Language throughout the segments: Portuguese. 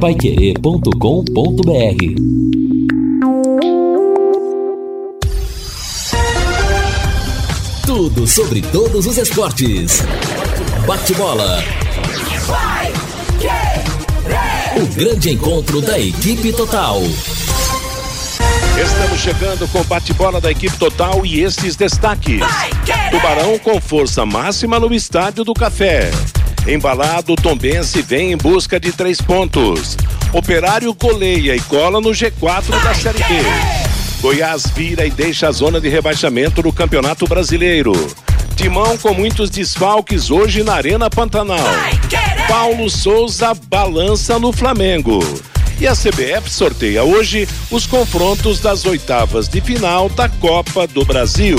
paiquerê.com.br Tudo sobre todos os esportes. Bate-bola. O grande encontro da equipe total. Estamos chegando com o bate-bola da equipe total e estes destaques. Tubarão com força máxima no estádio do Café. Embalado, Tombense vem em busca de três pontos. Operário goleia e cola no G4 da Série B. Goiás vira e deixa a zona de rebaixamento no Campeonato Brasileiro. Timão com muitos desfalques hoje na Arena Pantanal. Paulo Souza balança no Flamengo. E a CBF sorteia hoje os confrontos das oitavas de final da Copa do Brasil.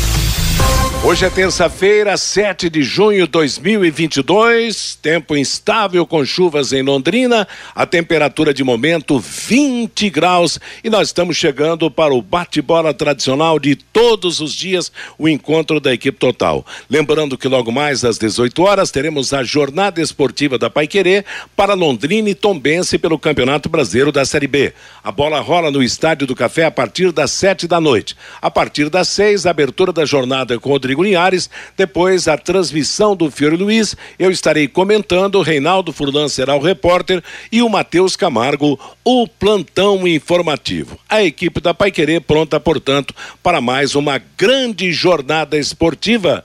Hoje é terça-feira, 7 de junho de 2022. Tempo instável com chuvas em Londrina. A temperatura de momento 20 graus. E nós estamos chegando para o bate-bola tradicional de todos os dias o encontro da equipe total. Lembrando que logo mais às 18 horas teremos a jornada esportiva da Paiquerê para Londrina e Tombense pelo Campeonato Brasileiro da Série B. A bola rola no Estádio do Café a partir das 7 da noite. A partir das 6, a abertura da jornada com o Rodrigo Linhares. Depois, a transmissão do Fiore Luiz. Eu estarei comentando. Reinaldo Furlan será o repórter. E o Matheus Camargo, o plantão informativo. A equipe da Paiquerê pronta, portanto, para mais uma grande jornada esportiva.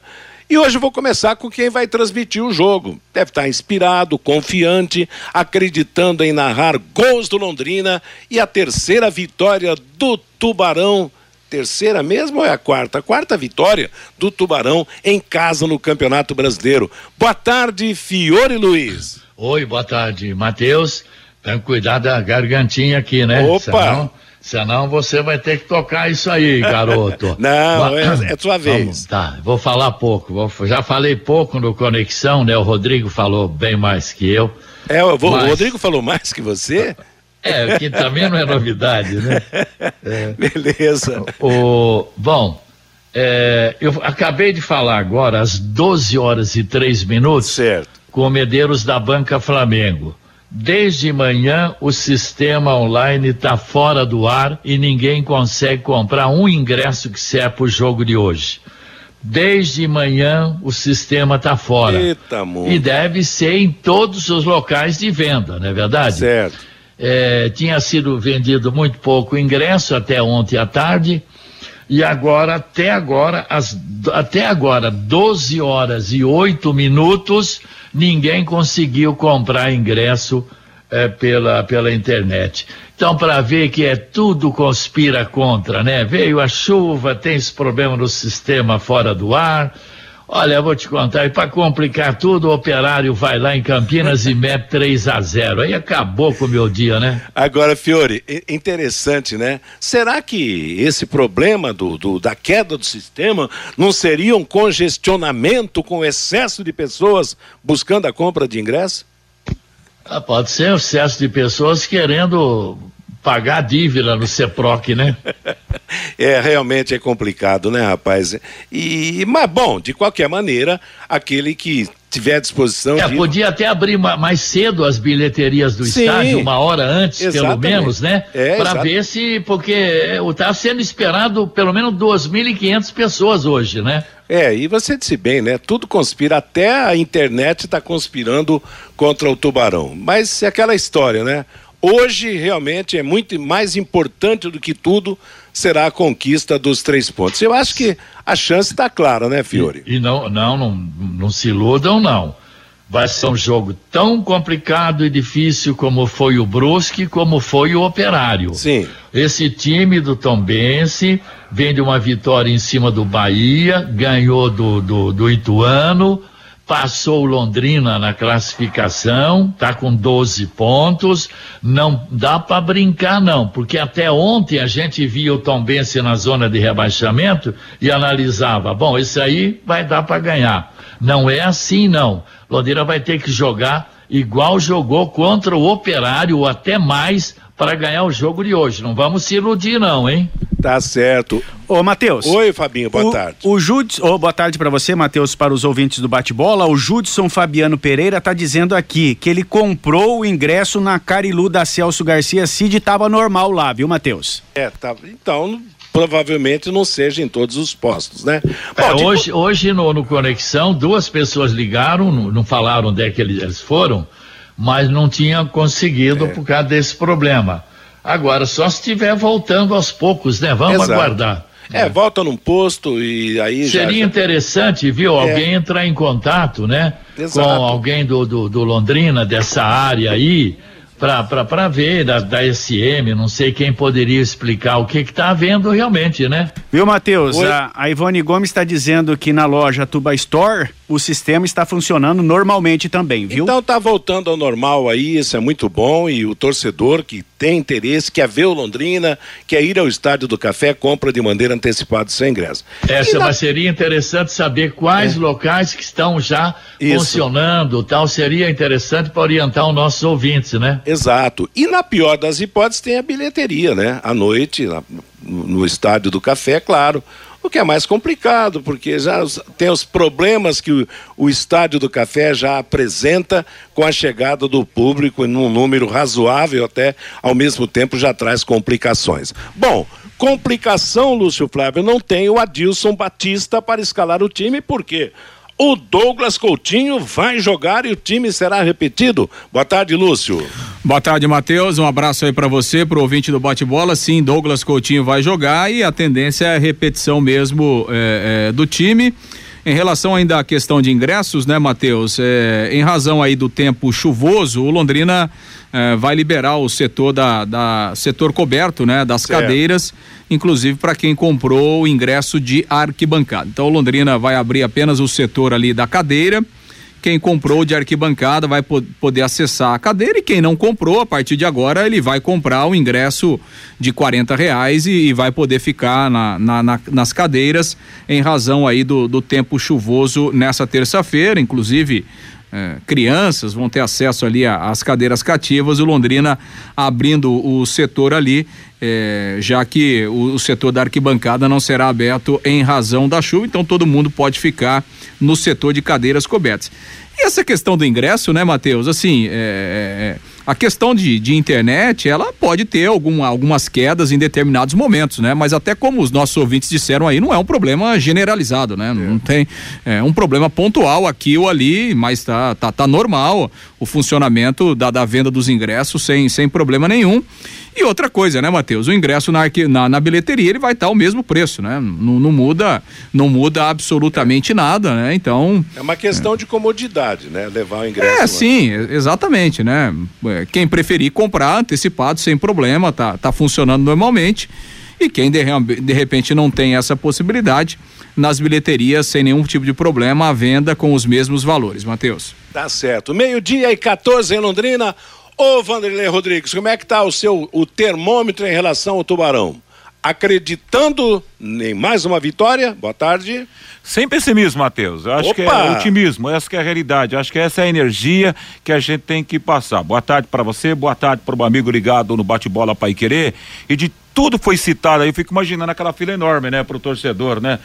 E hoje eu vou começar com quem vai transmitir o jogo. Deve estar inspirado, confiante, acreditando em narrar gols do Londrina e a terceira vitória do Tubarão terceira mesmo ou é a quarta? A quarta vitória do Tubarão em casa no Campeonato Brasileiro. Boa tarde, Fiore Luiz. Oi, boa tarde, Matheus. Tem que cuidar da gargantinha aqui, né? Opa! Senão, senão você vai ter que tocar isso aí, garoto. Não, é, é sua vez. Vamos, tá, vou falar pouco. Vou, já falei pouco no Conexão, né? O Rodrigo falou bem mais que eu. É, vou, mas... o Rodrigo falou mais que você? É, que também não é novidade, né? É. Beleza. O, bom, é, eu acabei de falar agora, às 12 horas e 3 minutos, certo. com o Medeiros da Banca Flamengo. Desde manhã o sistema online está fora do ar e ninguém consegue comprar um ingresso que serve para o jogo de hoje. Desde manhã o sistema está fora. Eita, e deve ser em todos os locais de venda, não é verdade? Certo é, tinha sido vendido muito pouco ingresso até ontem à tarde. E agora até agora as, até agora 12 horas e 8 minutos ninguém conseguiu comprar ingresso é, pela pela internet. Então para ver que é tudo conspira contra né? Veio a chuva tem esse problema no sistema fora do ar Olha, eu vou te contar, e para complicar tudo, o operário vai lá em Campinas e mete 3 a 0 Aí acabou com o meu dia, né? Agora, Fiore, interessante, né? Será que esse problema do, do, da queda do sistema não seria um congestionamento com excesso de pessoas buscando a compra de ingresso? Ah, pode ser excesso de pessoas querendo pagar a dívida no CEPROC, né? é, realmente é complicado, né, rapaz? E, mas, bom, de qualquer maneira, aquele que tiver à disposição. É, de... podia até abrir mais cedo as bilheterias do Sim, estádio, uma hora antes, exatamente. pelo menos, né? É, Para ver se, porque está sendo esperado pelo menos 2.500 pessoas hoje, né? É, e você disse bem, né? Tudo conspira, até a internet está conspirando contra o tubarão. Mas é aquela história, né? Hoje, realmente, é muito mais importante do que tudo será a conquista dos três pontos. Eu acho que a chance está clara, né, Fiore? E, e não, não, não, não se iludam, não. Vai ser um jogo tão complicado e difícil como foi o Brusque, como foi o Operário. Sim. Esse time do Tombense vem de uma vitória em cima do Bahia, ganhou do, do, do Ituano, passou Londrina na classificação, está com 12 pontos. Não dá para brincar, não, porque até ontem a gente via o Tombense na zona de rebaixamento e analisava: bom, esse aí vai dar para ganhar. Não é assim, não. Londrina vai ter que jogar igual jogou contra o Operário, ou até mais, para ganhar o jogo de hoje. Não vamos se iludir, não, hein? Tá certo. Ô, Matheus. Oi, Fabinho, boa o, tarde. O Judson, oh, boa tarde para você, Matheus, para os ouvintes do bate-bola. O Judson Fabiano Pereira tá dizendo aqui que ele comprou o ingresso na Carilu da Celso Garcia Cid tava normal lá, viu, Matheus? É, tá. Então, provavelmente não seja em todos os postos, né? É, Bom, hoje, hoje no, no, Conexão, duas pessoas ligaram, não, não falaram onde é que eles foram, mas não tinham conseguido é. por causa desse problema. Agora, só se estiver voltando aos poucos, né? Vamos Exato. aguardar. É, volta num posto e aí Seria já, interessante, viu, é. alguém entrar em contato, né? Exato. Com alguém do, do, do Londrina, dessa área aí, para ver da, da SM, não sei quem poderia explicar o que está havendo realmente, né? Viu, Matheus? A, a, Ivone Gomes está dizendo que na loja Tuba Store o sistema está funcionando normalmente também, viu? Então tá voltando ao normal aí, isso é muito bom e o torcedor que tem interesse, quer ver o Londrina, quer ir ao Estádio do Café, compra de maneira antecipada seu ingresso. Essa, na... mas seria interessante saber quais é. locais que estão já isso. funcionando, tal, seria interessante para orientar os nossos ouvintes, né? Exato. E na pior das hipóteses tem a bilheteria, né? À noite, na, no Estádio do Café, claro o que é mais complicado, porque já tem os problemas que o, o, Estádio do Café já apresenta com a chegada do público em um número razoável, até ao mesmo tempo já traz complicações. Bom, complicação, Lúcio Flávio, não tem o Adilson Batista para escalar o time, por quê? O Douglas Coutinho vai jogar e o time será repetido. Boa tarde, Lúcio. Boa tarde, Matheus. Um abraço aí para você, pro ouvinte do bate-bola. Sim, Douglas Coutinho vai jogar e a tendência é a repetição mesmo é, é, do time. Em relação ainda à questão de ingressos, né, Matheus? É, em razão aí do tempo chuvoso, o Londrina é, vai liberar o setor da, da setor coberto, né, das certo. cadeiras inclusive para quem comprou o ingresso de arquibancada. Então, Londrina vai abrir apenas o setor ali da cadeira. Quem comprou de arquibancada vai poder acessar a cadeira e quem não comprou, a partir de agora, ele vai comprar o ingresso de quarenta reais e, e vai poder ficar na, na, na, nas cadeiras em razão aí do, do tempo chuvoso nessa terça-feira, inclusive é, crianças vão ter acesso ali às cadeiras cativas, o Londrina abrindo o setor ali, é, já que o, o, setor da arquibancada não será aberto em razão da chuva, então todo mundo pode ficar no setor de cadeiras cobertas. E essa questão do ingresso, né, Matheus? Assim, é, é a questão de, de internet, ela pode ter algum, algumas quedas em determinados momentos, né? Mas até como os nossos ouvintes disseram aí, não é um problema generalizado, né? É. Não tem é um problema pontual aqui ou ali, mas tá, tá, tá normal o funcionamento da, da venda dos ingressos sem, sem problema nenhum. E outra coisa, né, Matheus? O ingresso na, na, na, bilheteria ele vai estar o mesmo preço, né? Não, não, muda, não muda absolutamente nada, né? Então. É uma questão é. de comodidade, né? Levar o ingresso. É, lá. sim, exatamente, né? É, quem preferir comprar antecipado sem problema, tá, tá funcionando normalmente. E quem de, de repente não tem essa possibilidade, nas bilheterias sem nenhum tipo de problema, a venda com os mesmos valores, Matheus. Tá certo. Meio-dia e 14 em Londrina. Ô Vanderlei Rodrigues, como é que tá o seu o termômetro em relação ao Tubarão? Acreditando em mais uma vitória? Boa tarde. Sem pessimismo, Matheus. Eu acho Opa! que é otimismo, essa que é a realidade. Eu acho que essa é a energia que a gente tem que passar. Boa tarde para você, boa tarde para o amigo ligado no bate-bola Pai Querer. E de tudo foi citado aí, eu fico imaginando aquela fila enorme, né, pro torcedor, né?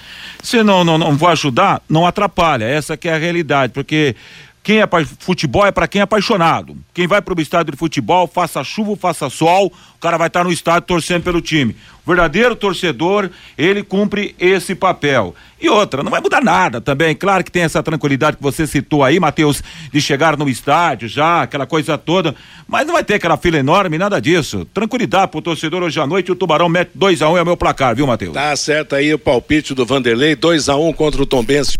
Se não, não, não vou ajudar, não atrapalha. Essa que é a realidade, porque quem é futebol é para quem é apaixonado. Quem vai para o estádio de futebol, faça chuva, faça sol, o cara vai estar tá no estádio torcendo pelo time. O verdadeiro torcedor, ele cumpre esse papel. E outra, não vai mudar nada também. Claro que tem essa tranquilidade que você citou aí, Matheus, de chegar no estádio já, aquela coisa toda, mas não vai ter aquela fila enorme, nada disso. Tranquilidade pro torcedor hoje à noite, o Tubarão mete 2 a 1 um, é o meu placar, viu, Matheus? Tá certo aí o palpite do Vanderlei, 2 a 1 um contra o Tombense.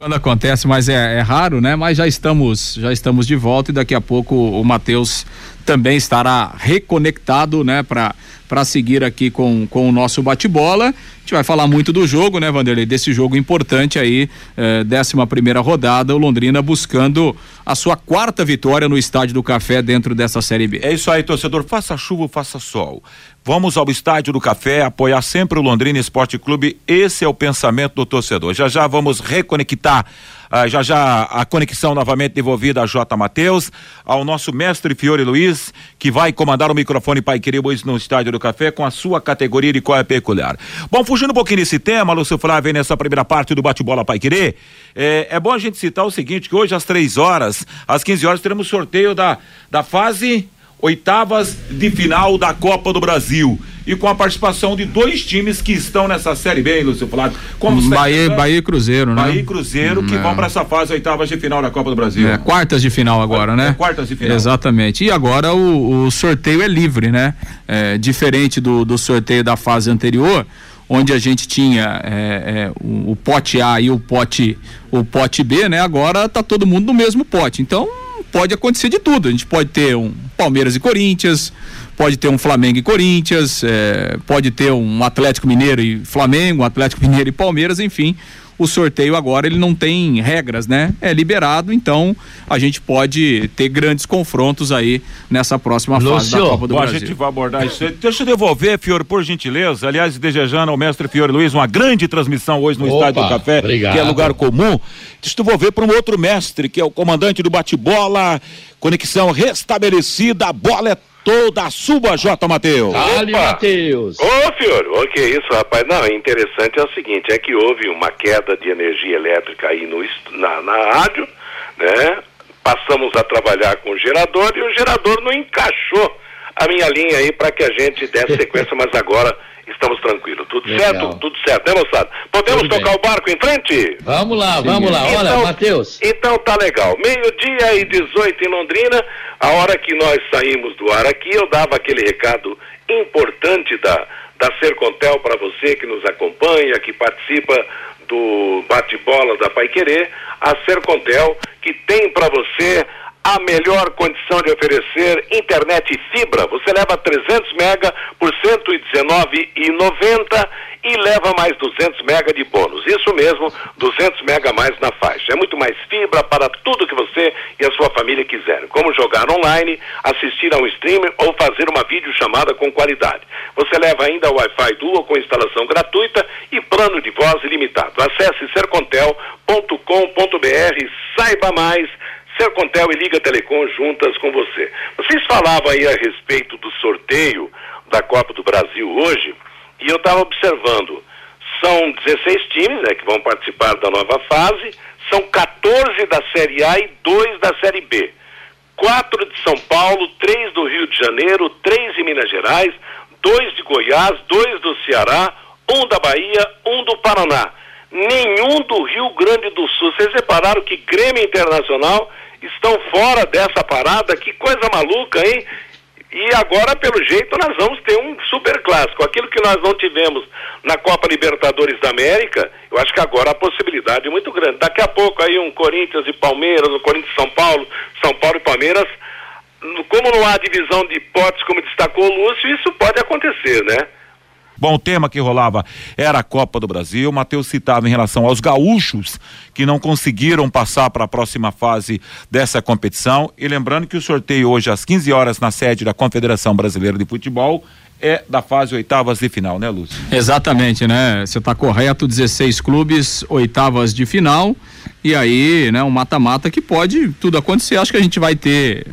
Quando acontece, mas é, é, raro, né? Mas já estamos, já estamos de volta e daqui a pouco o Matheus também estará reconectado, né, para para seguir aqui com, com o nosso bate-bola. A gente vai falar muito do jogo, né, Vanderlei? Desse jogo importante aí, eh, décima primeira rodada, o Londrina buscando a sua quarta vitória no Estádio do Café dentro dessa Série B. É isso aí, torcedor. Faça chuva, faça sol. Vamos ao Estádio do Café, apoiar sempre o Londrina Esporte Clube. Esse é o pensamento do torcedor. Já já vamos reconectar, ah, já já a conexão novamente devolvida a J. Matheus, ao nosso mestre Fiore Luiz, que vai comandar o microfone Pai Querido no Estádio do Café com a sua categoria de qual é peculiar. Bom, fugindo um pouquinho desse tema, Lúcio Flávio, nessa primeira parte do bate-bola Pai Querer, é, é bom a gente citar o seguinte, que hoje às três horas, às 15 horas, teremos sorteio da, da fase oitavas de final da Copa do Brasil. E com a participação de dois times que estão nessa Série B, hein, Lúcio Flávio? Como Bahia, Bahia e Cruzeiro, né? Bahia e Cruzeiro, que é. vão para essa fase oitavas de final da Copa do Brasil. É, quartas de final agora, né? É, quartas de final. Exatamente. E agora o, o sorteio é livre, né? É, diferente do, do sorteio da fase anterior, onde a gente tinha é, é, o, o, pote A e o pote, o pote B, né? Agora tá todo mundo no mesmo pote. Então pode acontecer de tudo. A gente pode ter um Palmeiras e Corinthians, pode ter um Flamengo e Corinthians, é, pode ter um Atlético Mineiro e Flamengo, um Atlético Mineiro e Palmeiras, enfim o sorteio agora ele não tem regras, né? É liberado, então a gente pode ter grandes confrontos aí nessa próxima Lúcio, fase da Copa do bom, Brasil. A gente vai abordar isso. Deixa eu devolver, Fiore, por gentileza. Aliás, desejando ao mestre Fiore Luiz uma grande transmissão hoje no Opa, Estádio do Café, obrigado. que é lugar comum. Deixa eu devolver para um outro mestre, que é o comandante do bate-bola. Conexão restabelecida, a bola é toda sua, J. Matheus. Dali, Matheus. Ô, senhor, o que é isso, rapaz? Não, interessante é o seguinte, é que houve uma queda de energia elétrica aí no, na, na rádio, né? Passamos a trabalhar com o gerador e o gerador não encaixou a minha linha aí para que a gente desse sequência, mas agora estamos tranquilos. Tudo Legal. certo? Tudo certo, né, moçada? Podemos Tudo tocar bem. o barco em frente? Vamos lá, vamos lá. Olha, então, Matheus. Então tá legal. Meio-dia e 18 em Londrina, a hora que nós saímos do ar aqui, eu dava aquele recado importante da, da Sercontel para você que nos acompanha, que participa do bate-bola da Pai Querer, a Sercontel, que tem para você a melhor condição de oferecer internet fibra. Você leva 300 mega por 119,90 e leva mais 200 mega de bônus. Isso mesmo, 200 mega mais na faixa. É muito mais fibra para tudo que você e a sua família quiserem, como jogar online, assistir a um streamer ou fazer uma videochamada com qualidade. Você leva ainda Wi-Fi Dual com instalação gratuita e plano de voz ilimitado. Acesse sercontel.com.br, saiba mais Sercontel e Liga Telecom juntas com você. Vocês falavam aí a respeito do sorteio da Copa do Brasil hoje, e eu estava observando. São 16 times né, que vão participar da nova fase, são 14 da Série A e 2 da Série B. Quatro de São Paulo, três do Rio de Janeiro, três de Minas Gerais, dois de Goiás, dois do Ceará, um da Bahia, um do Paraná. Nenhum do Rio Grande do Sul. Vocês repararam que Grêmio Internacional estão fora dessa parada, que coisa maluca, hein? E agora, pelo jeito, nós vamos ter um super clássico. Aquilo que nós não tivemos na Copa Libertadores da América, eu acho que agora a possibilidade é muito grande. Daqui a pouco aí um Corinthians e Palmeiras, um Corinthians e São Paulo, São Paulo e Palmeiras. Como não há divisão de hipóteses, como destacou o Lúcio, isso pode acontecer, né? Bom, o tema que rolava era a Copa do Brasil. Matheus citava em relação aos gaúchos que não conseguiram passar para a próxima fase dessa competição. E lembrando que o sorteio hoje às 15 horas na sede da Confederação Brasileira de Futebol é da fase oitavas de final, né, Lúcio? Exatamente, né? Você está correto, 16 clubes, oitavas de final. E aí, né, um mata-mata que pode tudo acontecer. Acho que a gente vai ter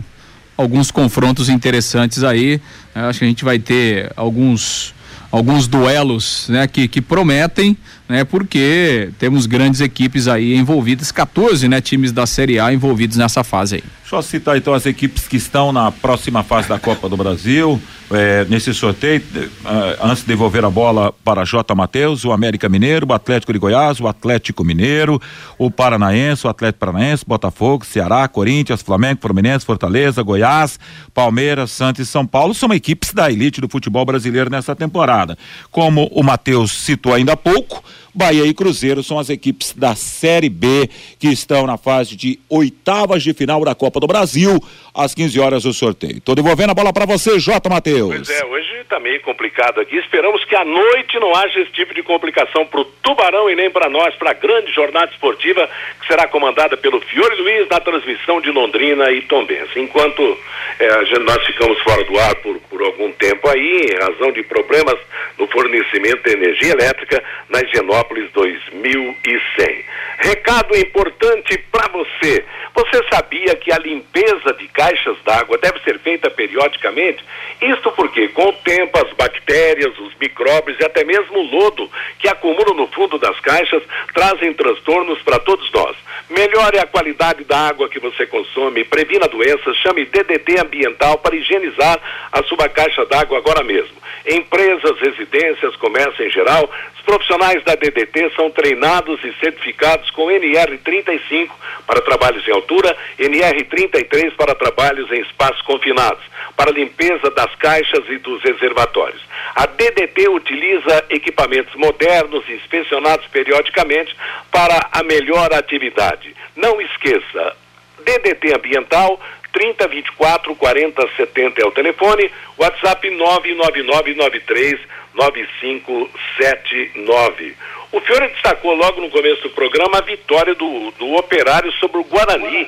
alguns confrontos interessantes aí. Acho que a gente vai ter alguns alguns duelos né, que, que prometem, né, porque temos grandes equipes aí envolvidas, 14 né, times da Série A envolvidos nessa fase aí. Eu citar então as equipes que estão na próxima fase da Copa do Brasil, é, nesse sorteio, é, antes de devolver a bola para J. Matheus, o América Mineiro, o Atlético de Goiás, o Atlético Mineiro, o Paranaense, o Atlético Paranaense, Botafogo, Ceará, Corinthians, Flamengo, Fluminense, Fortaleza, Goiás, Palmeiras, Santos e São Paulo são equipes da elite do futebol brasileiro nessa temporada. Como o Matheus citou ainda há pouco, Bahia e Cruzeiro são as equipes da Série B que estão na fase de oitavas de final da Copa do Brasil. Às 15 horas o sorteio. Tô devolvendo a bola para você, J. Matheus. Pois é, hoje tá meio complicado aqui. Esperamos que à noite não haja esse tipo de complicação pro Tubarão e nem para nós, para a grande jornada esportiva que será comandada pelo Fiore Luiz na transmissão de Londrina e Tombense. Enquanto é, nós ficamos fora do ar por, por algum tempo aí, em razão de problemas no fornecimento de energia elétrica na Higienópolis 2100. Recado importante para você. Você sabia que a limpeza de caixas d'água deve ser feita periodicamente? Isto porque, com o tempo, as bactérias, os micróbios e até mesmo o lodo que acumulam no fundo das caixas trazem transtornos para todos nós. Melhore a qualidade da água que você consome, previna doenças, chame DDT Ambiental para higienizar a sua caixa d'água agora mesmo. Empresas, residências, comércio em geral, profissionais da DDT são treinados e certificados com NR35 para trabalhos em altura, NR33 para trabalhos em espaços confinados, para limpeza das caixas e dos reservatórios. A DDT utiliza equipamentos modernos inspecionados periodicamente para a melhor atividade. Não esqueça, DDT Ambiental 30 24 40 70 é o telefone, WhatsApp 99993 9579. O Fiore destacou logo no começo do programa a vitória do, do Operário sobre o Guarani.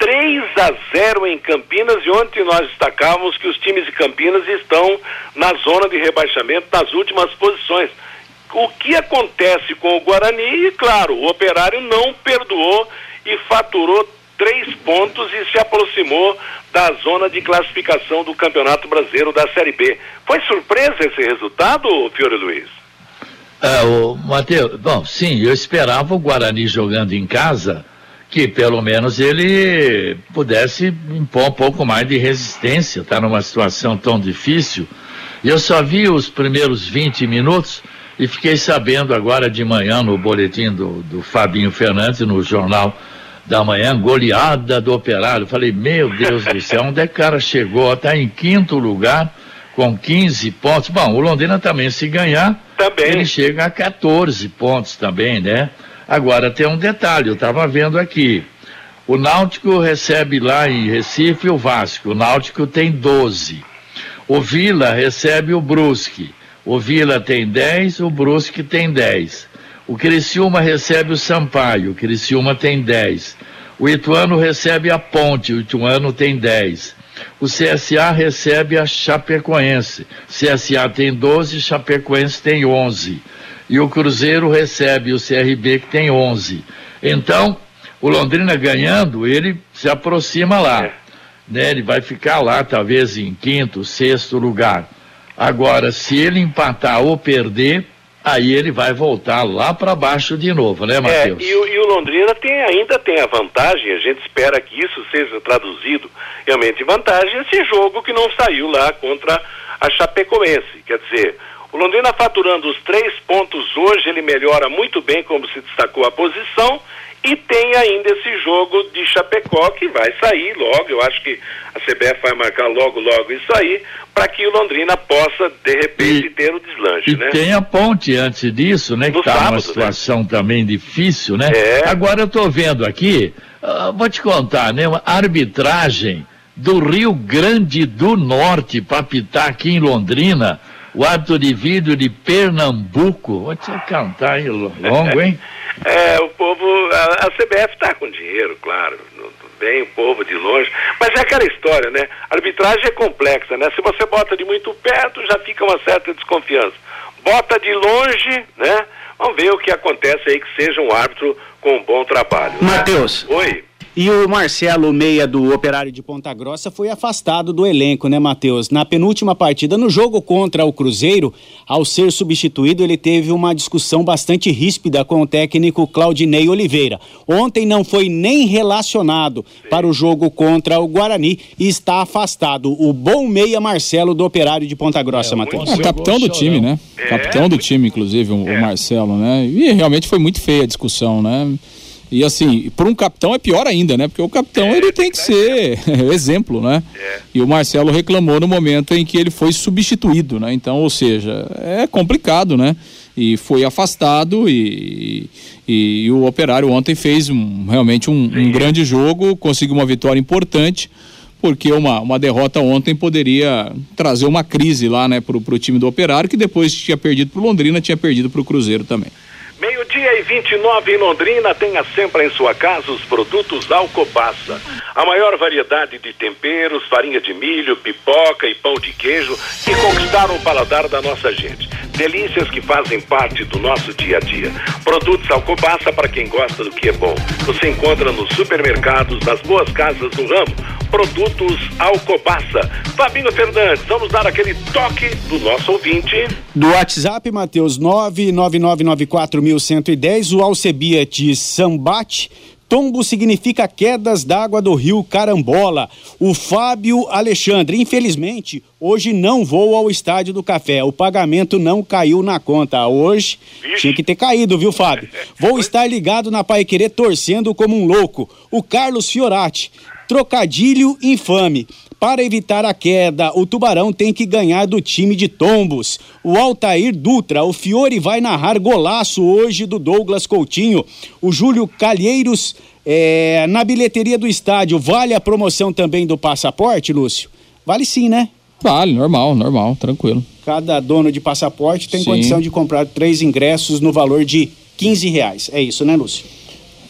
3 a 0 em Campinas e ontem nós destacávamos que os times de Campinas estão na zona de rebaixamento nas últimas posições. O que acontece com o Guarani? E claro, o Operário não perdoou e faturou três pontos e se aproximou da zona de classificação do Campeonato Brasileiro da Série B. Foi surpresa esse resultado, Fiore Luiz? É, o Matheus, bom, sim, eu esperava o Guarani jogando em casa que pelo menos ele pudesse impor um pouco mais de resistência, está numa situação tão difícil. Eu só vi os primeiros 20 minutos e fiquei sabendo agora de manhã no boletim do, do Fabinho Fernandes, no jornal da manhã, goleada do operário. Falei, meu Deus do céu, onde é que o cara chegou? Está em quinto lugar com 15 pontos. Bom, o Londrina também, se ganhar, também. ele chega a 14 pontos também, né? Agora tem um detalhe, eu estava vendo aqui. O Náutico recebe lá em Recife o Vasco. O Náutico tem 12. O Vila recebe o Brusque. O Vila tem 10, o Brusque tem 10. O Criciúma recebe o Sampaio, o Criciúma tem 10. O Ituano recebe a Ponte, o Ituano tem 10. O CSA recebe a Chapecoense. CSA tem 12, Chapecoense tem 11. E o Cruzeiro recebe o CRB que tem 11. Então, o Londrina ganhando, ele se aproxima lá. Né? Ele vai ficar lá, talvez em quinto, sexto lugar. Agora, se ele empatar ou perder, aí ele vai voltar lá para baixo de novo, né, Matheus? É, e, e, o Londrina tem, ainda tem a vantagem, a gente espera que isso seja traduzido realmente em vantagem, esse jogo que não saiu lá contra a Chapecoense. Quer dizer, o Londrina faturando os três pontos hoje, ele melhora muito bem, como se destacou a posição, e tem ainda esse jogo de Chapecó que vai sair logo. Eu acho que a CBF vai marcar logo, logo isso aí, para que o Londrina possa, de repente, e, ter o deslanche. E né? tem a ponte antes disso, né? que está numa né? situação né? também difícil, né? É. Agora eu estou vendo aqui, uh, vou te contar, né? Uma arbitragem do Rio Grande do Norte para pitar aqui em Londrina o árbitro de vídeo de Pernambuco. Vou te cantar aí longo, hein? é, o povo, a, a CBF está com dinheiro, claro, bem o povo de longe, mas é aquela história, né? A arbitragem é complexa, né? Se você bota de muito perto, já fica uma certa desconfiança. Bota de longe, né? Vamos ver o que acontece aí que seja um árbitro com um bom trabalho. Matheus. Né? Oi. E o Marcelo Meia do Operário de Ponta Grossa foi afastado do elenco, né, Matheus? Na penúltima partida, no jogo contra o Cruzeiro, ao ser substituído, ele teve uma discussão bastante ríspida com o técnico Claudinei Oliveira. Ontem não foi nem relacionado para o jogo contra o Guarani e está afastado. O bom Meia Marcelo do Operário de Ponta Grossa, é, Matheus. É, capitão do time, né? É, capitão do time, inclusive, o, é. o Marcelo, né? E realmente foi muito feia a discussão, né? E assim, para um capitão é pior ainda, né? Porque o capitão é, ele tem que ser exemplo, né? É. E o Marcelo reclamou no momento em que ele foi substituído, né? Então, ou seja, é complicado, né? e foi afastado e, e, e, o Operário ontem fez um, realmente um, um, grande jogo, conseguiu uma vitória importante, porque uma, uma derrota ontem poderia trazer uma crise lá, né, pro, pro time do Operário, que depois tinha perdido pro Londrina, tinha perdido pro Cruzeiro também. Meio-dia e 29 em Londrina, tenha sempre em sua casa os produtos Alcobaça. A maior variedade de temperos, farinha de milho, pipoca e pão de queijo que conquistaram o paladar da nossa gente. Delícias que fazem parte do nosso dia a dia. Produtos Alcobaça para quem gosta do que é bom. Você encontra nos supermercados, nas boas casas do ramo. Produtos Alcobaça. Fabinho Fernandes, vamos dar aquele toque do nosso ouvinte. Do WhatsApp, Matheus, 99994110, o Alcebiat Sambate Tombo significa quedas d'água do rio Carambola. O Fábio Alexandre, infelizmente, hoje não vou ao Estádio do Café. O pagamento não caiu na conta. Hoje Ixi. tinha que ter caído, viu, Fábio? Vou estar ligado na Pai Querer torcendo como um louco. O Carlos Fiorati, trocadilho infame. Para evitar a queda, o Tubarão tem que ganhar do time de Tombos. O Altair Dutra, o Fiore vai narrar golaço hoje do Douglas Coutinho. O Júlio Calheiros, é, na bilheteria do estádio, vale a promoção também do passaporte, Lúcio? Vale sim, né? Vale, normal, normal, tranquilo. Cada dono de passaporte tem sim. condição de comprar três ingressos no valor de 15 reais. É isso, né, Lúcio?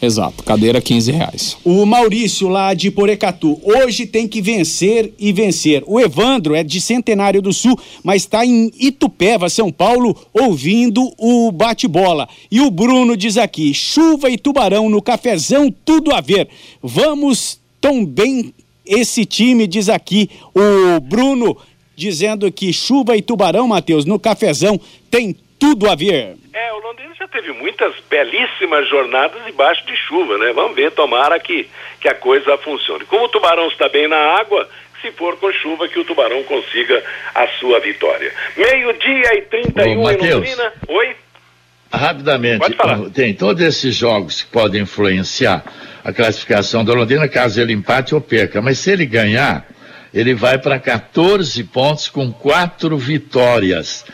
Exato, cadeira 15 reais. O Maurício lá de Porecatu, hoje tem que vencer e vencer. O Evandro é de Centenário do Sul, mas está em Itupeva, São Paulo, ouvindo o bate-bola. E o Bruno diz aqui: chuva e tubarão no cafezão, tudo a ver. Vamos tão bem esse time, diz aqui o Bruno, dizendo que chuva e tubarão, Matheus, no cafezão tem tudo a ver. É, o Londrina já teve muitas belíssimas jornadas debaixo de chuva, né? Vamos ver, tomara que, que a coisa funcione. Como o Tubarão está bem na água, se for com chuva, que o Tubarão consiga a sua vitória. Meio-dia e 31 Ô, em Londrina. Oi? Rapidamente, tem todos esses jogos que podem influenciar a classificação do Londrina, caso ele empate ou perca. Mas se ele ganhar, ele vai para 14 pontos com quatro vitórias.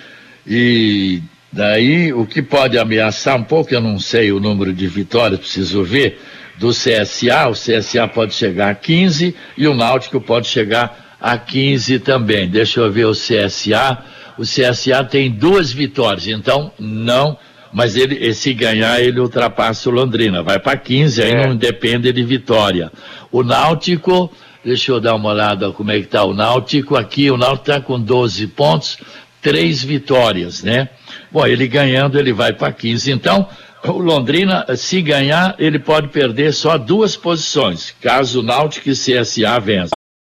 E Daí, o que pode ameaçar um pouco, eu não sei o número de vitórias, preciso ver, do CSA, o CSA pode chegar a 15 e o Náutico pode chegar a 15 também. Deixa eu ver o CSA. O CSA tem duas vitórias, então não, mas ele, se ganhar, ele ultrapassa o Londrina, vai para 15, aí é. não depende de vitória. O Náutico, deixa eu dar uma olhada como é que tá o Náutico aqui, o Náutico está com 12 pontos, três vitórias, né? Bom, ele ganhando, ele vai para 15. Então, o Londrina, se ganhar, ele pode perder só duas posições, caso Náutico e CSA vença.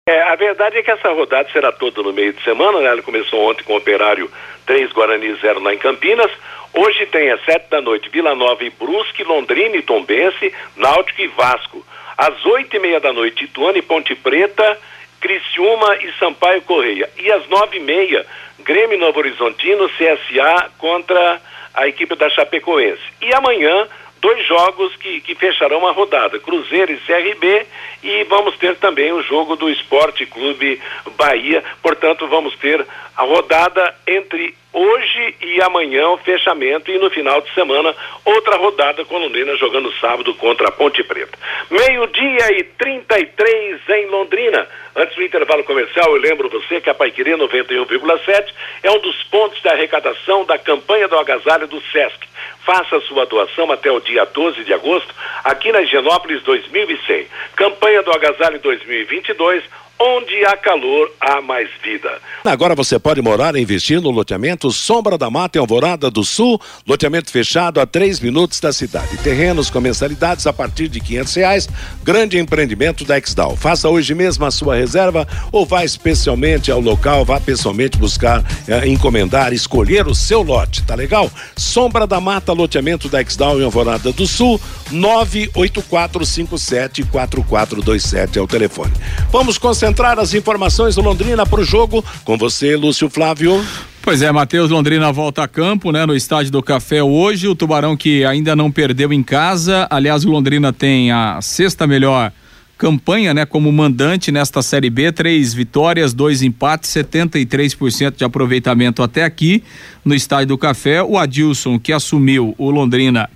É, a verdade é que essa rodada será toda no meio de semana, né? Ela começou ontem com o Operário 3, Guarani 0 lá em Campinas. Hoje tem às 7 da noite Vila Nova e Brusque, Londrina e Tombense, Náutico e Vasco. Às 8 e meia da noite, Ituano e Ponte Preta, Criciúma e Sampaio Correia. E às 9 e meia, Grêmio Novo Horizontino, CSA contra a equipe da Chapecoense. E amanhã, dois jogos que, que fecharão a rodada, Cruzeiro e CRB, e vamos ter também o jogo do Esporte Clube Bahia. Portanto, vamos ter a rodada entre hoje e amanhã, o fechamento, e no final de semana, outra rodada com Londrina jogando sábado contra a Ponte Preta. Meio-dia e 33 em Londrina. Antes do intervalo comercial, eu lembro você que a Paiquerê 91,7 é um dos pontos de arrecadação da campanha do agasalho do SESC. Faça sua doação até o dia 12 de agosto, aqui na Higienópolis 2100. Campanha do agasalho 2022 Onde há calor, há mais vida. Agora você pode morar e investir no loteamento Sombra da Mata em Alvorada do Sul, loteamento fechado a três minutos da cidade. Terrenos com mensalidades a partir de quinhentos reais. Grande empreendimento da Exdal. Faça hoje mesmo a sua reserva ou vá especialmente ao local, vá pessoalmente buscar, eh, encomendar, escolher o seu lote. Tá legal? Sombra da Mata, loteamento da Exdal em Alvorada do Sul, nove oito quatro cinco sete quatro quatro dois sete é o telefone. Vamos concentrar concentrar as informações do Londrina para o jogo. Com você, Lúcio Flávio. Pois é, Matheus Londrina volta a campo, né, no estádio do Café hoje. O Tubarão que ainda não perdeu em casa. Aliás, o Londrina tem a sexta melhor campanha, né, como mandante nesta Série B, três vitórias, dois empates, 73% de aproveitamento até aqui no Estádio do Café. O Adilson, que assumiu o Londrina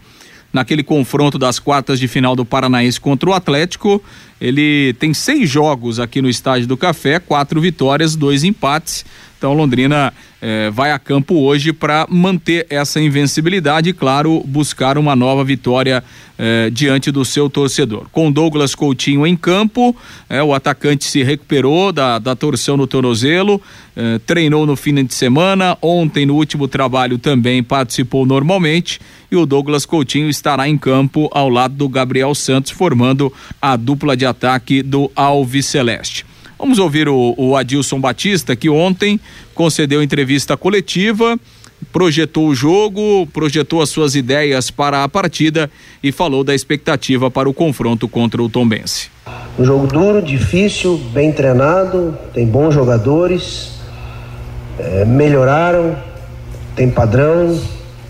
naquele confronto das quartas de final do Paranaense contra o Atlético, ele tem seis jogos aqui no Estádio do Café, quatro vitórias, dois empates. Então Londrina eh, vai a campo hoje para manter essa invencibilidade e, claro, buscar uma nova vitória eh, diante do seu torcedor. Com Douglas Coutinho em campo, eh, o atacante se recuperou da, da torção no tornozelo, treinou no fim de semana, ontem no último trabalho também participou normalmente e o Douglas Coutinho estará em campo ao lado do Gabriel Santos, formando a dupla de ataque do Alves Celeste. Vamos ouvir o, o Adilson Batista, que ontem concedeu entrevista coletiva, projetou o jogo, projetou as suas ideias para a partida e falou da expectativa para o confronto contra o Tombense. Um jogo duro, difícil, bem treinado, tem bons jogadores, é, melhoraram, tem padrão,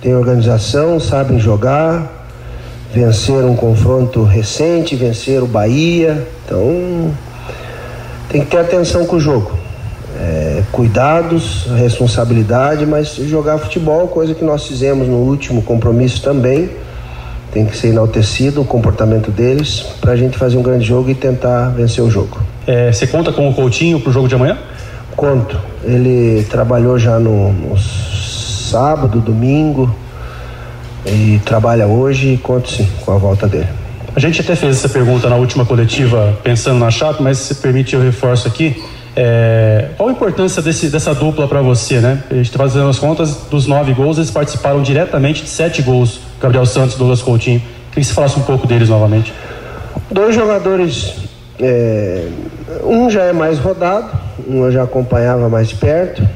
tem organização, sabem jogar, vencer um confronto recente, vencer o Bahia, então tem que ter atenção com o jogo. É, cuidados, responsabilidade, mas jogar futebol, coisa que nós fizemos no último compromisso também. Tem que ser enaltecido o comportamento deles para a gente fazer um grande jogo e tentar vencer o jogo. É, você conta com o Coutinho para o jogo de amanhã? Conto. Ele trabalhou já no, no sábado, domingo e trabalha hoje e conto sim com a volta dele. A gente até fez essa pergunta na última coletiva pensando na Chape, mas se permite eu reforço aqui. É, qual a importância desse, dessa dupla para você, né? A gente está fazendo as contas dos nove gols, eles participaram diretamente de sete gols. Gabriel Santos e Douglas Coutinho. Queria que você falasse um pouco deles novamente. Dois jogadores, é, um já é mais rodado, um eu já acompanhava mais perto.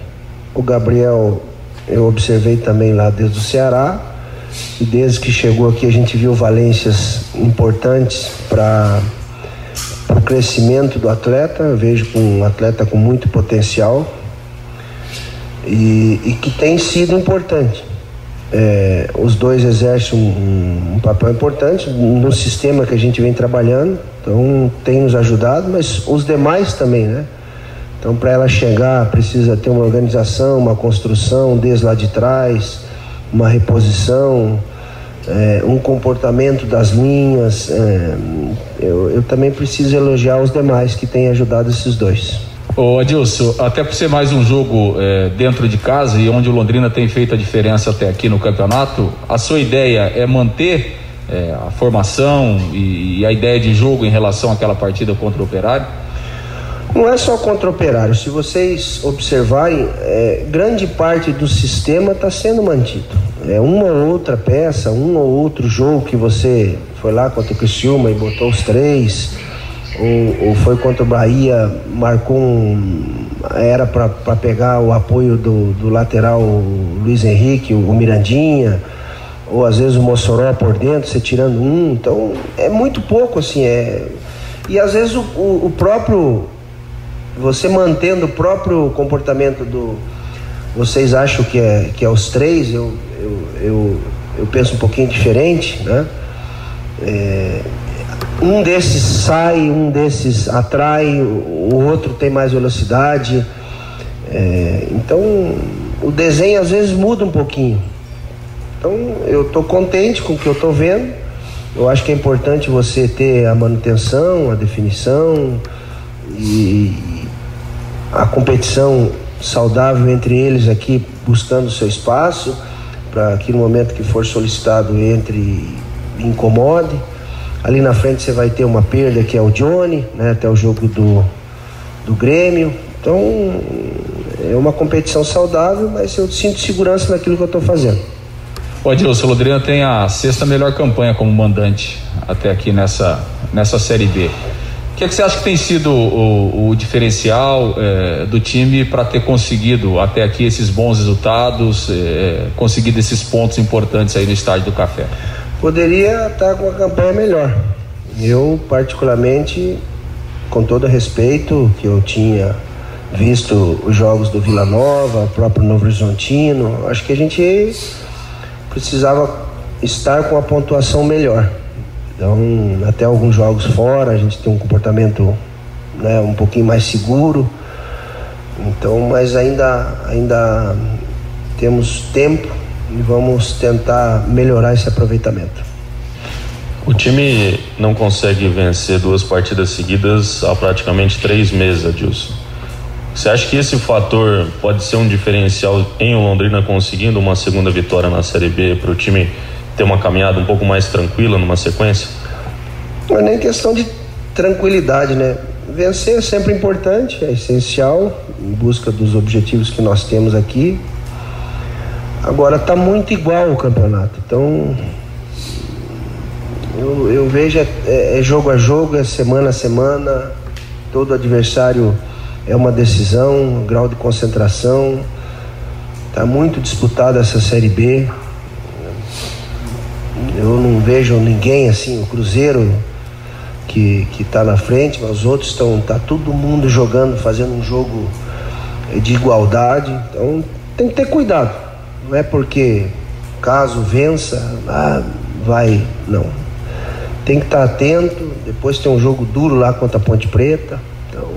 O Gabriel eu observei também lá desde o Ceará. E desde que chegou aqui a gente viu valências importantes para o crescimento do atleta. Eu vejo um atleta com muito potencial e, e que tem sido importante. É, os dois exercem um, um, papel importante no sistema que a gente vem trabalhando, então tem nos ajudado, mas os demais também, né? Então, para ela chegar, precisa ter uma organização, uma construção desde lá de trás uma reposição, é, um comportamento das linhas. É, eu, eu também preciso elogiar os demais que têm ajudado esses dois. Ô Adilson, até por ser mais um jogo é, dentro de casa e onde o Londrina tem feito a diferença até aqui no campeonato, a sua ideia é manter é, a formação e, e, a ideia de jogo em relação àquela partida contra o Operário? Não é só contra operário. Se vocês observarem, é, grande parte do sistema está sendo mantido. É uma ou outra peça, um ou outro jogo que você foi lá contra o Criciúma e botou os três, ou, ou foi contra o Bahia, marcou um. Era para pegar o apoio do, do lateral Luiz Henrique, o, o Mirandinha, ou às vezes o Mossoró por dentro, você tirando um. Então é muito pouco assim. É, e às vezes o, o, o próprio você mantendo o próprio comportamento do. Vocês acham que é, que é os três, eu, eu, eu, eu penso um pouquinho diferente, né? É, um desses sai, um desses atrai, o outro tem mais velocidade. É, então o desenho às vezes muda um pouquinho. Então eu estou contente com o que eu estou vendo. Eu acho que é importante você ter a manutenção, a definição e, a competição saudável entre eles aqui, buscando seu espaço, para que no momento que for solicitado entre e incomode. Ali na frente você vai ter uma perda que é o Johnny, né, até o jogo do, do Grêmio. Então é uma competição saudável, mas eu sinto segurança naquilo que eu estou fazendo. O Adilson Londrina tem a sexta melhor campanha como mandante até aqui nessa, nessa Série B. Que, é que você acha que tem sido o, o diferencial é, do time para ter conseguido até aqui esses bons resultados, é, conseguido esses pontos importantes aí no estádio do Café? Poderia estar com a campanha melhor. Eu, particularmente, com todo respeito que eu tinha visto os jogos do Vila Nova, o próprio Novo Horizontino, acho que a gente precisava estar com a pontuação melhor. Então, até alguns jogos fora, a gente tem um comportamento né, um pouquinho mais seguro. Então, mas ainda, ainda temos tempo e vamos tentar melhorar esse aproveitamento. O time não consegue vencer duas partidas seguidas há praticamente três meses, Adilson. Você acha que esse fator pode ser um diferencial em Londrina conseguindo uma segunda vitória na Série B para o time ter uma caminhada um pouco mais tranquila numa sequência? Não é nem questão de tranquilidade, né? Vencer é sempre importante, é essencial em busca dos objetivos que nós temos aqui. Agora tá muito igual o campeonato, então eu, eu vejo é, é, jogo a jogo, é semana a semana, todo adversário é uma decisão, grau de concentração. Tá muito disputada essa série B. Eu não vejo ninguém assim, o Cruzeiro que está na frente, mas os outros estão, tá todo mundo jogando, fazendo um jogo de igualdade. Então tem que ter cuidado. Não é porque caso vença, ah, vai, não. Tem que estar tá atento. Depois tem um jogo duro lá contra a Ponte Preta. Então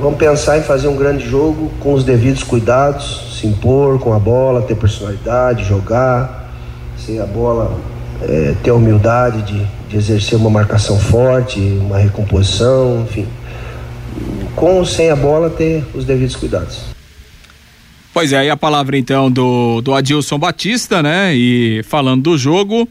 vamos pensar em fazer um grande jogo com os devidos cuidados, se impor com a bola, ter personalidade, jogar, sem a bola é, ter a humildade de, de exercer uma marcação forte, uma recomposição, enfim. Com ou sem a bola, ter os devidos cuidados. Pois é, aí a palavra então do, do Adilson Batista, né? E falando do jogo,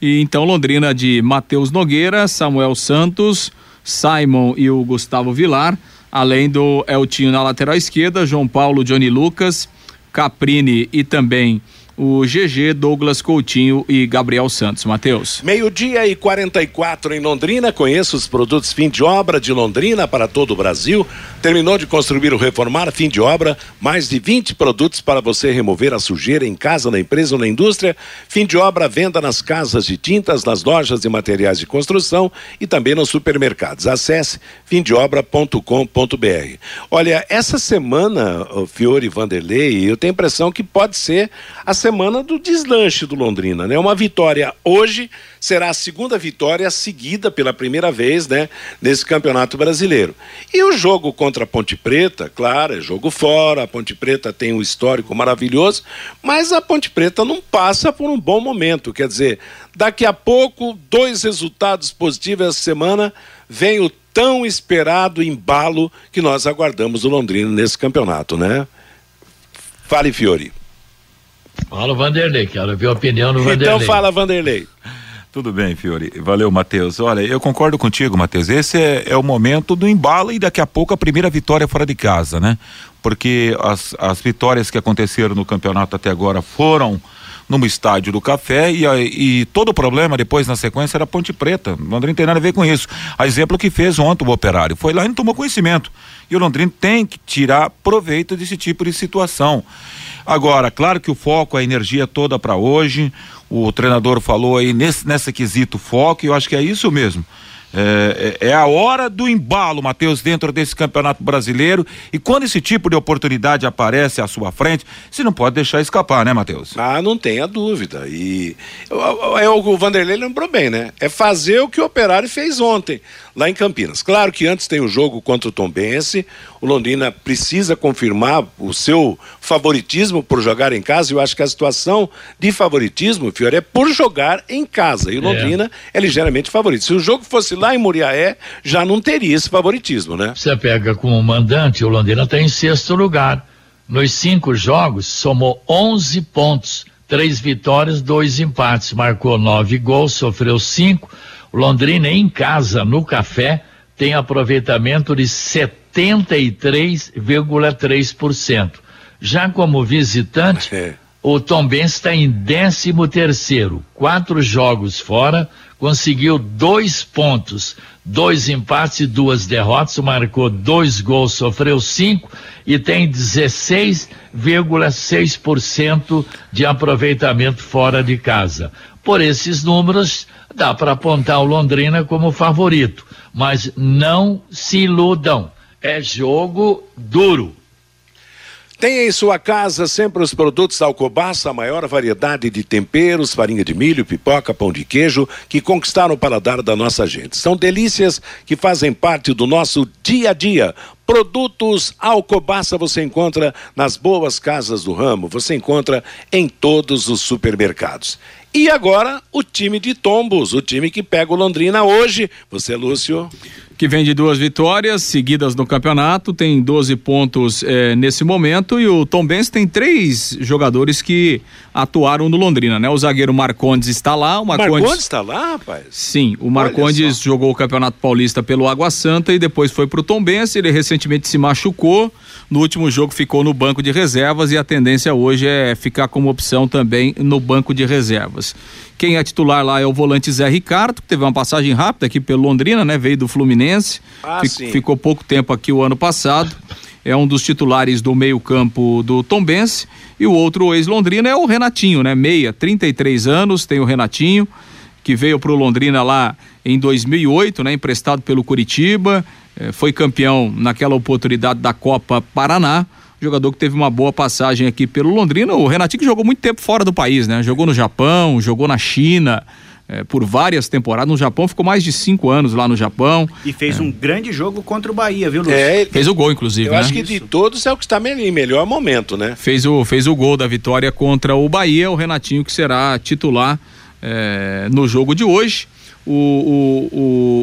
e então Londrina de Matheus Nogueira, Samuel Santos, Simon e o Gustavo Vilar, além do Eltinho na lateral esquerda, João Paulo, Johnny Lucas, Caprini e também o GG, Douglas Coutinho e Gabriel Santos. Matheus. Meio-dia e 44 em Londrina. Conheça os produtos fim de obra de Londrina para todo o Brasil. Terminou de construir ou reformar, fim de obra. Mais de 20 produtos para você remover a sujeira em casa, na empresa ou na indústria. Fim de obra, venda nas casas de tintas, nas lojas de materiais de construção e também nos supermercados. Acesse fimdeobra.com.br. Olha, essa semana, Fiore Vanderlei, eu tenho a impressão que pode ser a semana semana do deslanche do Londrina, né? Uma vitória hoje será a segunda vitória seguida pela primeira vez, né, nesse Campeonato Brasileiro. E o jogo contra a Ponte Preta, claro, é jogo fora, a Ponte Preta tem um histórico maravilhoso, mas a Ponte Preta não passa por um bom momento, quer dizer, daqui a pouco dois resultados positivos essa semana, vem o tão esperado embalo que nós aguardamos do Londrina nesse campeonato, né? Fale, Fiore. Fala, Vanderlei, quero ver a opinião do Vanderlei. Então fala, Vanderlei. Tudo bem, Fiore. Valeu, Matheus. Olha, eu concordo contigo, Matheus. Esse é, é, o momento do embalo e daqui a pouco a primeira vitória fora de casa, né? Porque as, as vitórias que aconteceram no campeonato até agora foram no estádio do Café e, e todo o problema depois na sequência era Ponte Preta. O Londrina tem nada a ver com isso. A exemplo que fez ontem o Operário. Foi lá e não tomou conhecimento. E o Londrina tem que tirar proveito desse tipo de situação. Agora, claro que o foco, a energia toda para hoje. O treinador falou aí nesse, nessa quesito foco, e eu acho que é isso mesmo. É, é, é, a hora do embalo, Matheus, dentro desse campeonato brasileiro. E quando esse tipo de oportunidade aparece à sua frente, você não pode deixar escapar, né, Matheus? Ah, não tenha dúvida. E é o Vanderlei lembrou bem, né? É fazer o que o Operário fez ontem lá em Campinas. Claro que antes tem o jogo contra o Tombense, o Londrina precisa confirmar o seu favoritismo por jogar em casa, eu acho que a situação de favoritismo, Fiore, é por jogar em casa, e o é. Londrina é, é ligeiramente favorito. Se o jogo fosse lá em Muriaé, já não teria esse favoritismo, né? Você pega como mandante, o Londrina está em sexto lugar. Nos cinco jogos, somou 11 pontos, três vitórias, dois empates, marcou nove gols, sofreu cinco, Londrina em casa, no café, tem aproveitamento de 73,3%. Já como visitante, é. o Tombense está em 13 terceiro, quatro jogos fora, conseguiu dois pontos, dois empates e duas derrotas, marcou dois gols, sofreu cinco e tem 16,6% de aproveitamento fora de casa. Por esses números, dá para apontar o Londrina como favorito, mas não se iludam. É jogo duro. Tem em sua casa sempre os produtos Alcobaça, a maior variedade de temperos, farinha de milho, pipoca, pão de queijo, que conquistaram o paladar da nossa gente. São delícias que fazem parte do nosso dia a dia. Produtos Alcobaça você encontra nas boas casas do ramo, você encontra em todos os supermercados. E agora, o time de Tombos, o time que pega o Londrina hoje. Você, Lúcio? Que vem de duas vitórias seguidas no campeonato, tem 12 pontos eh, nesse momento. E o Tom Benz tem três jogadores que atuaram no Londrina, né? O zagueiro Marcondes está lá. O Marcondes, Marcondes está lá, rapaz? Sim, o Marcondes jogou o Campeonato Paulista pelo Água Santa e depois foi pro Tom Benz. Ele recentemente se machucou. No último jogo ficou no banco de reservas e a tendência hoje é ficar como opção também no banco de reservas. Quem é titular lá é o volante Zé Ricardo, que teve uma passagem rápida aqui pelo Londrina, né? Veio do Fluminense. Ah, Fic- ficou pouco tempo aqui o ano passado. É um dos titulares do meio-campo do Tombense. E o outro ex-Londrina é o Renatinho, né? Meia, 33 anos, tem o Renatinho, que veio pro Londrina lá em 2008, né? Emprestado pelo Curitiba. eh, foi campeão naquela oportunidade da Copa Paraná. Jogador que teve uma boa passagem aqui pelo Londrina. O Renatinho que jogou muito tempo fora do país, né? Jogou no Japão, jogou na China. eh, por várias temporadas no Japão, ficou mais de cinco anos lá no Japão. E fez um grande jogo contra o Bahia, viu, Lúcio? É, Fez o gol, inclusive. eu né? acho que de todos é o que está em melhor momento, né? fez o, fez o gol da vitória contra o Bahia, o Renatinho que será titular eh, no jogo de hoje. O, o,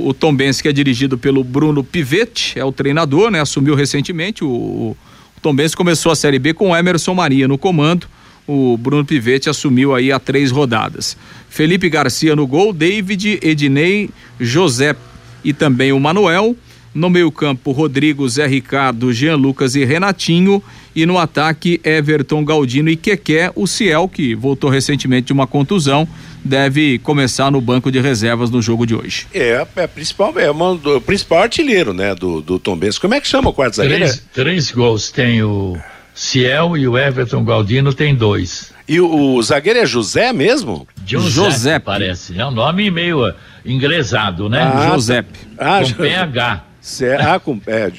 o, o Tom Benz, que é dirigido pelo Bruno Pivetti, é o treinador, né? Assumiu recentemente. O, o Tom Benz começou a Série B com Emerson Maria no comando. O Bruno Pivetti assumiu aí há três rodadas. Felipe Garcia no gol, David, Ednei, José e também o Manuel. No meio-campo, Rodrigo, Zé Ricardo, Jean Lucas e Renatinho. E no ataque, Everton, Galdino e Keké. O Ciel, que voltou recentemente de uma contusão, deve começar no banco de reservas no jogo de hoje. É, é, principal, é uma- o principal artilheiro, né, do, do Tom Benz. Como é que chama o quarto zagueiro? Três, três gols tem o Ciel e o Everton Galdino tem dois. E o, o zagueiro é José mesmo? Giuseppe, Giuseppe. parece. É um nome meio inglesado, né? Ah, Giuseppe. Ah, Com Jo- PH. Cê- ah, com, é,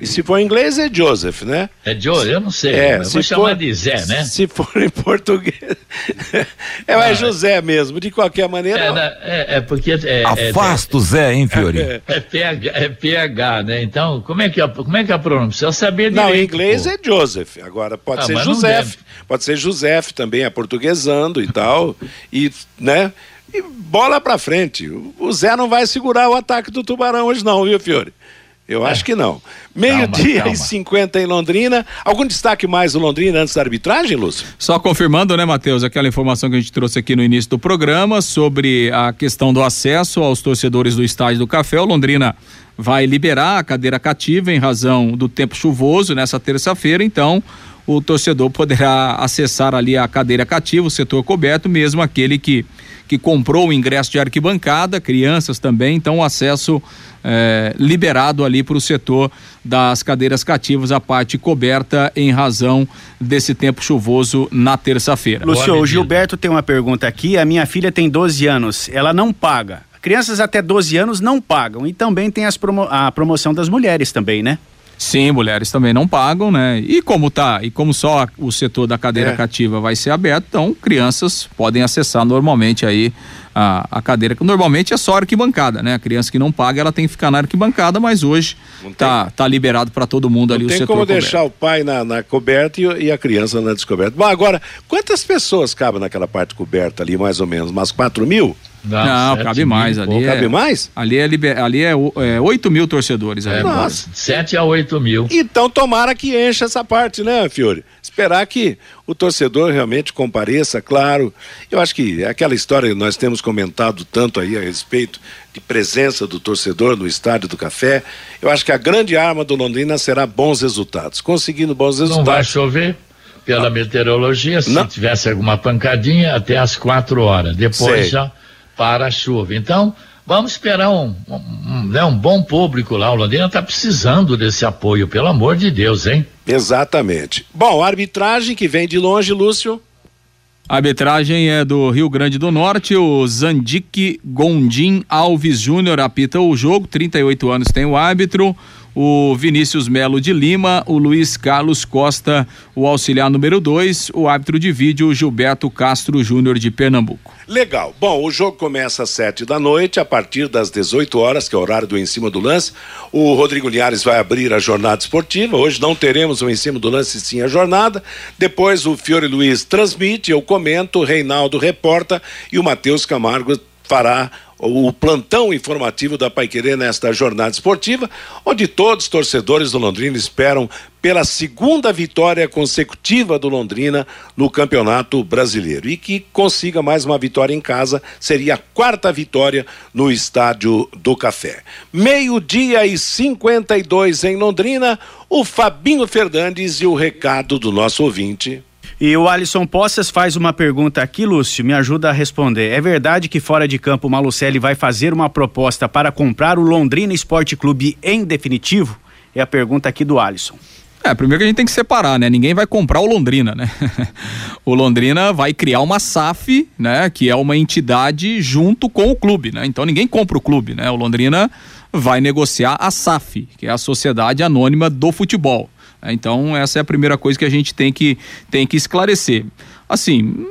e se for em inglês é Joseph, né? É Joe, eu não sei. É, eu se vou chamar for- de Zé, né? Se for em português. é, é José mesmo, de qualquer maneira. É, né, é, é porque é, é, Afasta o Zé, hein, Fiori? é, PH, é PH, né? Então, como é que é, como é, que é a pronúncia? Precisa saber Não, direito. em inglês pô. é Joseph. Agora pode Ah, ser não Joseph. Pode ser Joseph também, aportuguesando e tal. E, né? E bola pra frente. O- O Zé não vai segurar o ataque do Tubarão hoje, não, viu, Fiore? Eu acho que não. Meio-dia e 50 em Londrina. Algum destaque mais do Londrina antes da arbitragem, Lúcio? Só confirmando, né, Matheus, aquela informação que a gente trouxe aqui no início do programa sobre a questão do acesso aos torcedores do Estádio do Café. O Londrina vai liberar a cadeira cativa em razão do tempo chuvoso nessa terça-feira, então o torcedor poderá acessar ali a cadeira cativa, o setor coberto, mesmo aquele que, que comprou o ingresso de arquibancada, crianças também, então o acesso eh, liberado ali para o setor das cadeiras cativas, a parte coberta em razão desse tempo chuvoso na terça-feira. Lúcio, o. Gilberto tem uma pergunta aqui. A minha filha tem 12 anos, ela não paga. Crianças até 12 anos não pagam. E também tem as promo- a promoção das mulheres também, né? Sim, mulheres também não pagam, né? E como tá, e como só o setor da cadeira É. cativa vai ser aberto, então crianças podem acessar normalmente aí a, a cadeira, que normalmente é só arquibancada, né? A criança que não paga, ela tem que ficar na arquibancada, mas hoje Não tem- tá, tá liberado para todo mundo ali Não o tem setor como coberto. deixar o pai na, na coberta e, o- e a criança na descoberta. Bom, agora, quantas pessoas cabem naquela parte coberta ali, mais ou menos? Umas 4 mil? Não, sete cabe mil mais ali. pouco. é- Cabe mais? Ali é, liber, ali é, é 8 mil torcedores. É, ali. Nossa. 7 a 8 mil. Então, tomara que encha essa parte, né, Fiore? Esperar que o torcedor realmente compareça, claro. Eu acho que é aquela história que nós temos comentado tanto aí a respeito de presença do torcedor no Estádio do Café. Eu acho que a grande arma do Londrina será bons resultados. Conseguindo bons Não vai resultados. chover pela meteorologia. Se Não. tivesse alguma pancadinha, até às 4 horas. Depois Sei. já para a chuva. Então, vamos esperar um, um, um, né, um bom público lá. O Londrina está precisando desse apoio, pelo amor de Deus, hein? Exatamente. Bom, a arbitragem que vem de longe, Lúcio. A arbitragem é do Rio Grande do Norte, o Zandique Gondim Alves Júnior apita o jogo, 38 anos tem o árbitro. O Vinícius Melo de Lima, o Luiz Carlos Costa, o auxiliar número 2, o árbitro de vídeo Gilberto Castro Júnior de Pernambuco. Legal. Bom, o jogo começa às sete da noite, a partir das 18 horas, que é o horário do em cima do lance. O Rodrigo Linhares vai abrir a jornada esportiva. Hoje não teremos o em cima do lance, sim a jornada. Depois o Fiore Luiz transmite, eu comento, o Reinaldo reporta e o Matheus Camargo fará o plantão informativo da Paiquerê nesta jornada esportiva, onde todos os torcedores do Londrina esperam pela segunda vitória consecutiva do Londrina no Campeonato Brasileiro e que consiga mais uma vitória em casa, seria a quarta vitória no Estádio do Café. Meio-dia e 52 em Londrina, o Fabinho Fernandes e o recado do nosso ouvinte. E o Alisson Poças faz uma pergunta aqui, Lúcio, me ajuda a responder. É verdade que fora de campo o Malucelli vai fazer uma proposta para comprar o Londrina Esporte Clube em definitivo? É a pergunta aqui do Alisson. É, primeiro que a gente tem que separar, né? Ninguém vai comprar o Londrina, né? o Londrina vai criar uma SAF, né? Que é uma entidade junto com o clube, né? Então ninguém compra o clube, né? O Londrina vai negociar a SAF, que é a Sociedade Anônima do Futebol. Então, essa é a primeira coisa que a gente tem que, tem que esclarecer. Assim,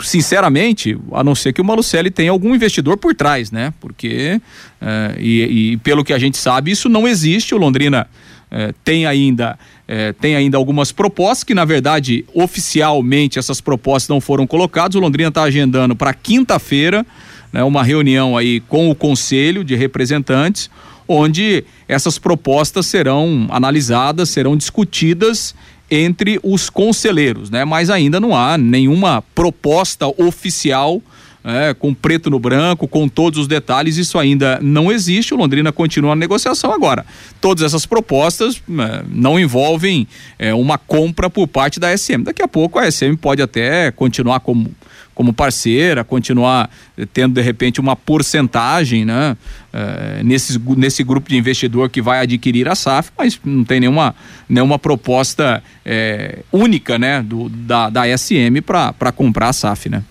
sinceramente, a não ser que o Malucelli tenha algum investidor por trás, né? Porque, é, e, e, pelo que a gente sabe, isso não existe. O Londrina é, tem ainda. É, tem ainda algumas propostas que, na verdade, oficialmente essas propostas não foram colocadas. O Londrina está agendando para quinta-feira né, uma reunião aí com o Conselho de Representantes onde essas propostas serão analisadas, serão discutidas entre os conselheiros, né? Mas ainda não há nenhuma proposta oficial é, com preto no branco, com todos os detalhes, isso ainda não existe. O Londrina continua a negociação agora. Todas essas propostas é, não envolvem é, uma compra por parte da SM. Daqui a pouco a SM pode até continuar como como parceira, continuar tendo de repente uma porcentagem, né? É, nesse, nesse grupo de investidor que vai adquirir a SAF, mas não tem nenhuma, nenhuma proposta é, única, né? Do, da, da SM para comprar a SAF, né?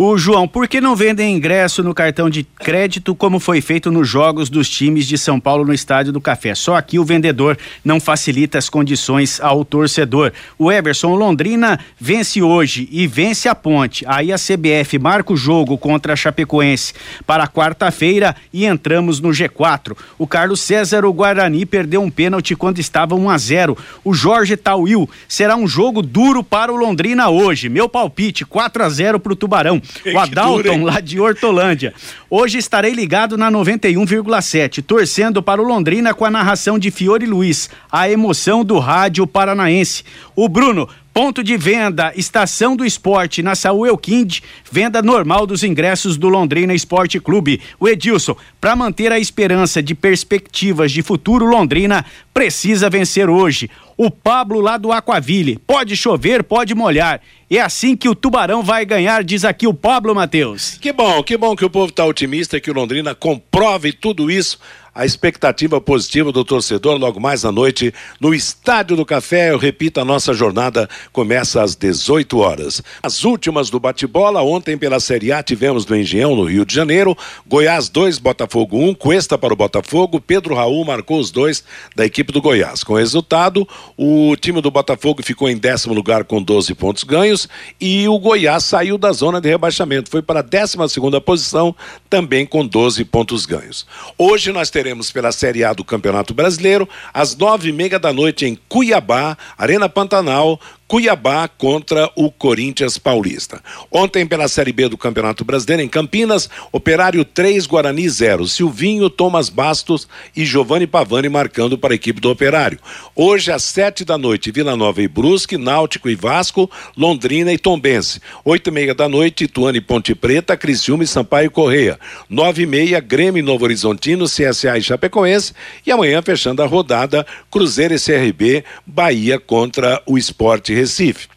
O João, por que não vendem ingresso no cartão de crédito como foi feito nos jogos dos times de São Paulo no Estádio do Café? Só aqui o vendedor não facilita as condições ao torcedor. O Everson Londrina vence hoje e vence a Ponte. Aí a CBF marca o jogo contra a Chapecoense para quarta-feira e entramos no G4. O Carlos César, o Guarani, perdeu um pênalti quando estava 1 a 0. O Jorge Tauil será um jogo duro para o Londrina hoje. Meu palpite 4 a 0 para o Tubarão. O Adalton, lá de Hortolândia. Hoje estarei ligado na 91,7, torcendo para o Londrina com a narração de Fiore Luiz, a emoção do rádio paranaense. O Bruno, Ponto de venda, Estação do Esporte, na Saúl Elquinde, venda normal dos ingressos do Londrina Esporte Clube. O Edilson, para manter a esperança de perspectivas de futuro Londrina, precisa vencer hoje. O Pablo lá do Aquaville, pode chover, pode molhar. É assim que o Tubarão vai ganhar, diz aqui o Pablo Matheus. Que bom, que bom que o povo está otimista, que o Londrina comprove tudo isso a expectativa positiva do torcedor logo mais à noite no Estádio do Café. Eu repito, a nossa jornada começa às 18 horas. As últimas do bate-bola, ontem pela Série A tivemos no Engenhão, no Rio de Janeiro, Goiás 2, Botafogo 1, um, Cuesta para o Botafogo, Pedro Raul marcou os dois da equipe do Goiás. Com resultado, o time do Botafogo ficou em décimo lugar com 12 pontos ganhos e o Goiás saiu da zona de rebaixamento, foi para a décima segunda posição, também com 12 pontos ganhos. Hoje nós teremos teremos pela Série A do Campeonato Brasileiro, às nove e meia da noite em Cuiabá, Arena Pantanal, Cuiabá contra o Corinthians Paulista. Ontem, pela Série B do Campeonato Brasileiro, em Campinas, Operário 3, Guarani 0. Silvinho, Thomas Bastos e Giovanni Pavani marcando para a equipe do Operário. Hoje, às sete da noite, Vila Nova e Brusque, Náutico e Vasco, Londrina e Tombense. Oito e meia da noite, Ituane e Ponte Preta, Criciúma e Sampaio Correia. Nove e meia, Grêmio e Novo Horizontino, CSA e Chapecoense. E amanhã, fechando a rodada, Cruzeiro e CRB, Bahia contra o Esporte Recife.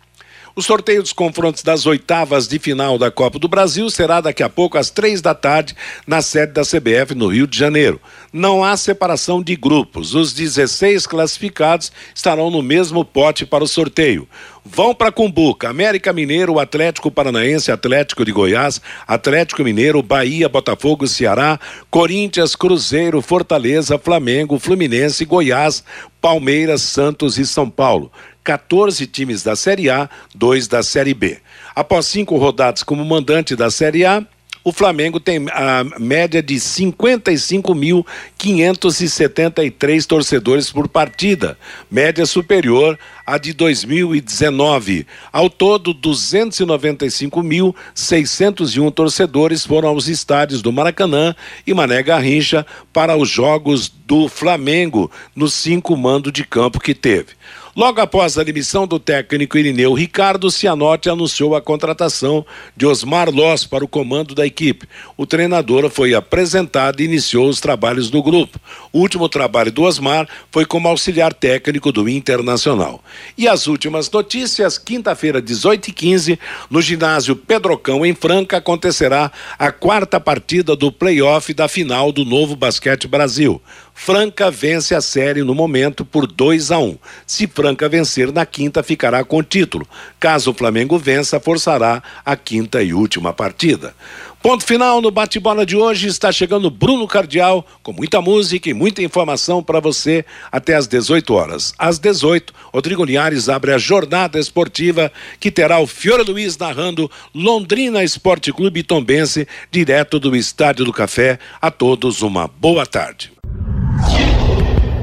O sorteio dos confrontos das oitavas de final da Copa do Brasil será daqui a pouco às três da tarde na sede da CBF no Rio de Janeiro. Não há separação de grupos. Os 16 classificados estarão no mesmo pote para o sorteio. Vão para Cumbuca, América Mineiro, Atlético Paranaense, Atlético de Goiás, Atlético Mineiro, Bahia, Botafogo, Ceará, Corinthians, Cruzeiro, Fortaleza, Flamengo, Fluminense, Goiás, Palmeiras, Santos e São Paulo. 14 times da Série A, dois da Série B. Após cinco rodadas como mandante da Série A, o Flamengo tem a média de 55.573 torcedores por partida, média superior à de 2019. Ao todo, 295.601 torcedores foram aos estádios do Maracanã e Mané Garrincha para os jogos do Flamengo, nos cinco mandos de campo que teve. Logo após a demissão do técnico Irineu Ricardo, Cianorte anunciou a contratação de Osmar Loss para o comando da equipe. O treinador foi apresentado e iniciou os trabalhos no grupo. O último trabalho do Osmar foi como auxiliar técnico do Internacional. E as últimas notícias, quinta-feira, 18 e 15 no ginásio Pedrocão, em Franca, acontecerá a quarta partida do play-off da final do Novo Basquete Brasil. Franca vence a série no momento por 2 a 1. Um. Se Franca vencer na quinta, ficará com o título. Caso o Flamengo vença, forçará a quinta e última partida. Ponto final no bate-bola de hoje. Está chegando Bruno Cardial com muita música e muita informação para você até às 18 horas. Às 18, Rodrigo Linhares abre a jornada esportiva que terá o Fiore Luiz narrando Londrina Esporte Clube Tombense, direto do Estádio do Café. A todos uma boa tarde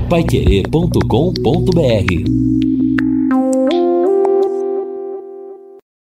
paiquerê.com.br